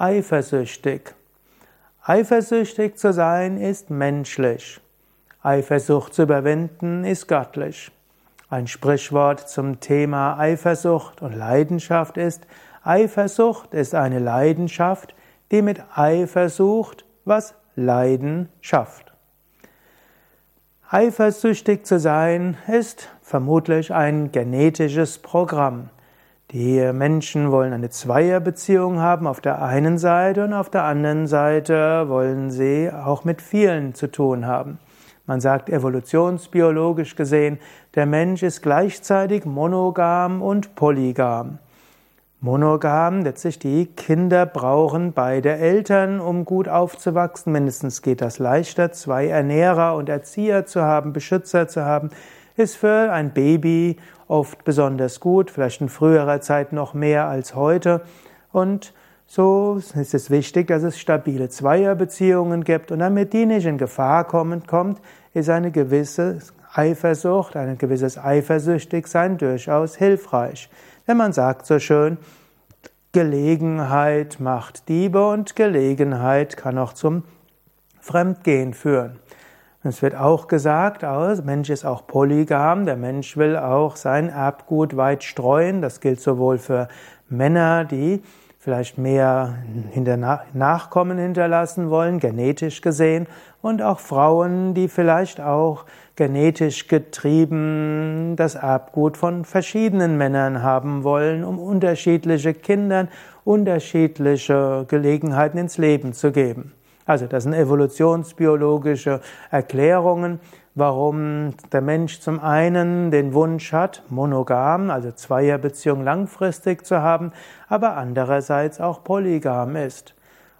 eifersüchtig. Eifersüchtig zu sein ist menschlich. Eifersucht zu überwinden ist göttlich. Ein Sprichwort zum Thema Eifersucht und Leidenschaft ist, Eifersucht ist eine Leidenschaft, die mit Eifersucht was Leiden schafft. Eifersüchtig zu sein ist vermutlich ein genetisches Programm. Die Menschen wollen eine Zweierbeziehung haben auf der einen Seite und auf der anderen Seite wollen sie auch mit vielen zu tun haben. Man sagt evolutionsbiologisch gesehen, der Mensch ist gleichzeitig monogam und polygam. Monogam, letztlich die Kinder brauchen beide Eltern, um gut aufzuwachsen. Mindestens geht das leichter. Zwei Ernährer und Erzieher zu haben, Beschützer zu haben, ist für ein Baby oft besonders gut, vielleicht in früherer Zeit noch mehr als heute. Und so ist es wichtig, dass es stabile Zweierbeziehungen gibt. Und damit die nicht in Gefahr kommen, kommt, ist eine gewisse Eifersucht, ein gewisses Eifersüchtigsein durchaus hilfreich. Wenn man sagt so schön, Gelegenheit macht Diebe und Gelegenheit kann auch zum Fremdgehen führen. Es wird auch gesagt, der Mensch ist auch polygam, der Mensch will auch sein Erbgut weit streuen. Das gilt sowohl für Männer, die vielleicht mehr Nachkommen hinterlassen wollen, genetisch gesehen, und auch Frauen, die vielleicht auch genetisch getrieben das Erbgut von verschiedenen Männern haben wollen, um unterschiedliche Kindern unterschiedliche Gelegenheiten ins Leben zu geben. Also das sind evolutionsbiologische Erklärungen, warum der Mensch zum einen den Wunsch hat, monogam, also Zweierbeziehung langfristig zu haben, aber andererseits auch polygam ist.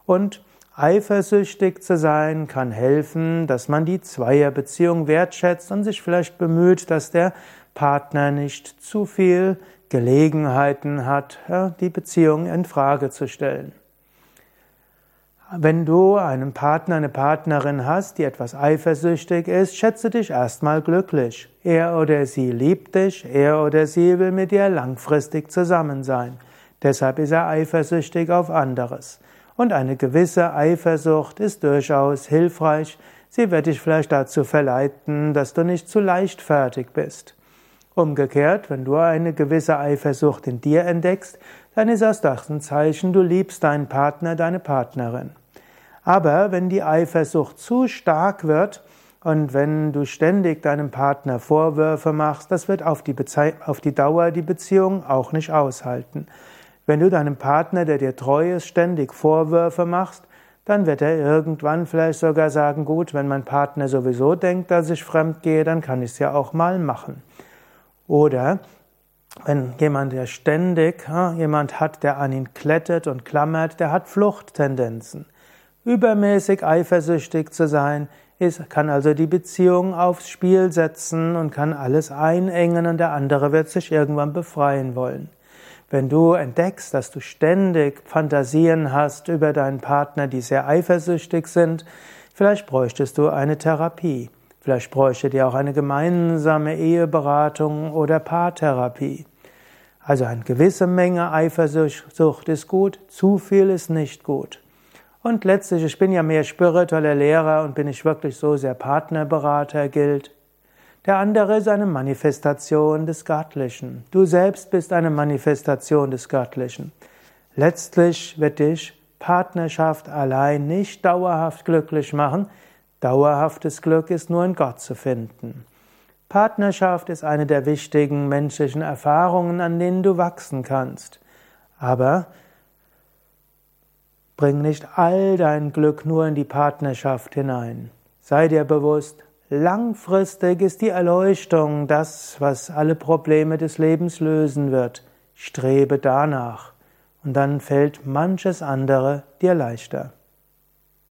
Und eifersüchtig zu sein kann helfen, dass man die Zweierbeziehung wertschätzt und sich vielleicht bemüht, dass der Partner nicht zu viel Gelegenheiten hat, die Beziehung in Frage zu stellen. Wenn du einen Partner, eine Partnerin hast, die etwas eifersüchtig ist, schätze dich erstmal glücklich. Er oder sie liebt dich, er oder sie will mit dir langfristig zusammen sein. Deshalb ist er eifersüchtig auf anderes. Und eine gewisse Eifersucht ist durchaus hilfreich. Sie wird dich vielleicht dazu verleiten, dass du nicht zu leichtfertig bist. Umgekehrt, wenn du eine gewisse Eifersucht in dir entdeckst, dann ist das ein Zeichen, du liebst deinen Partner, deine Partnerin. Aber wenn die Eifersucht zu stark wird und wenn du ständig deinem Partner Vorwürfe machst, das wird auf die, auf die Dauer die Beziehung auch nicht aushalten. Wenn du deinem Partner, der dir treu ist, ständig Vorwürfe machst, dann wird er irgendwann vielleicht sogar sagen, gut, wenn mein Partner sowieso denkt, dass ich fremd gehe, dann kann ich es ja auch mal machen. Oder wenn jemand, der ständig jemand hat, der an ihn klettert und klammert, der hat Fluchttendenzen. Übermäßig eifersüchtig zu sein, ist, kann also die Beziehung aufs Spiel setzen und kann alles einengen und der andere wird sich irgendwann befreien wollen. Wenn du entdeckst, dass du ständig Fantasien hast über deinen Partner, die sehr eifersüchtig sind, vielleicht bräuchtest du eine Therapie. Vielleicht bräuchte dir auch eine gemeinsame Eheberatung oder Paartherapie. Also eine gewisse Menge Eifersucht ist gut, zu viel ist nicht gut. Und letztlich, ich bin ja mehr spiritueller Lehrer und bin ich wirklich so sehr Partnerberater gilt. Der andere ist eine Manifestation des Göttlichen. Du selbst bist eine Manifestation des Göttlichen. Letztlich wird dich Partnerschaft allein nicht dauerhaft glücklich machen. Dauerhaftes Glück ist nur in Gott zu finden. Partnerschaft ist eine der wichtigen menschlichen Erfahrungen, an denen du wachsen kannst. Aber Bring nicht all dein Glück nur in die Partnerschaft hinein. Sei dir bewusst, langfristig ist die Erleuchtung das, was alle Probleme des Lebens lösen wird. Strebe danach. Und dann fällt manches andere dir leichter.